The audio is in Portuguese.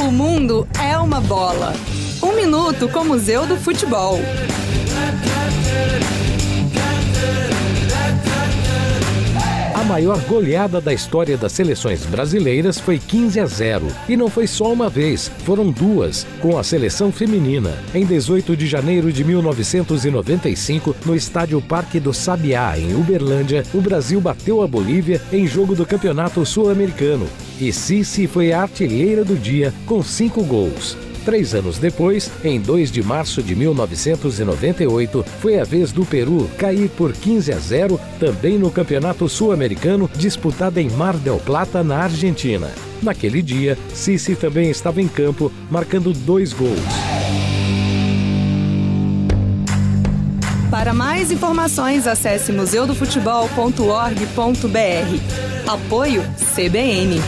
O mundo é uma bola. Um minuto com o Museu do Futebol. Maior goleada da história das seleções brasileiras foi 15 a 0. E não foi só uma vez, foram duas, com a seleção feminina. Em 18 de janeiro de 1995, no estádio Parque do Sabiá, em Uberlândia, o Brasil bateu a Bolívia em jogo do Campeonato Sul-Americano. E Cici foi a artilheira do dia, com cinco gols. Três anos depois, em 2 de março de 1998, foi a vez do Peru cair por 15 a 0, também no Campeonato Sul-Americano, disputado em Mar del Plata, na Argentina. Naquele dia, Cici também estava em campo, marcando dois gols. Para mais informações, acesse museudofutebol.org.br. Apoio CBN.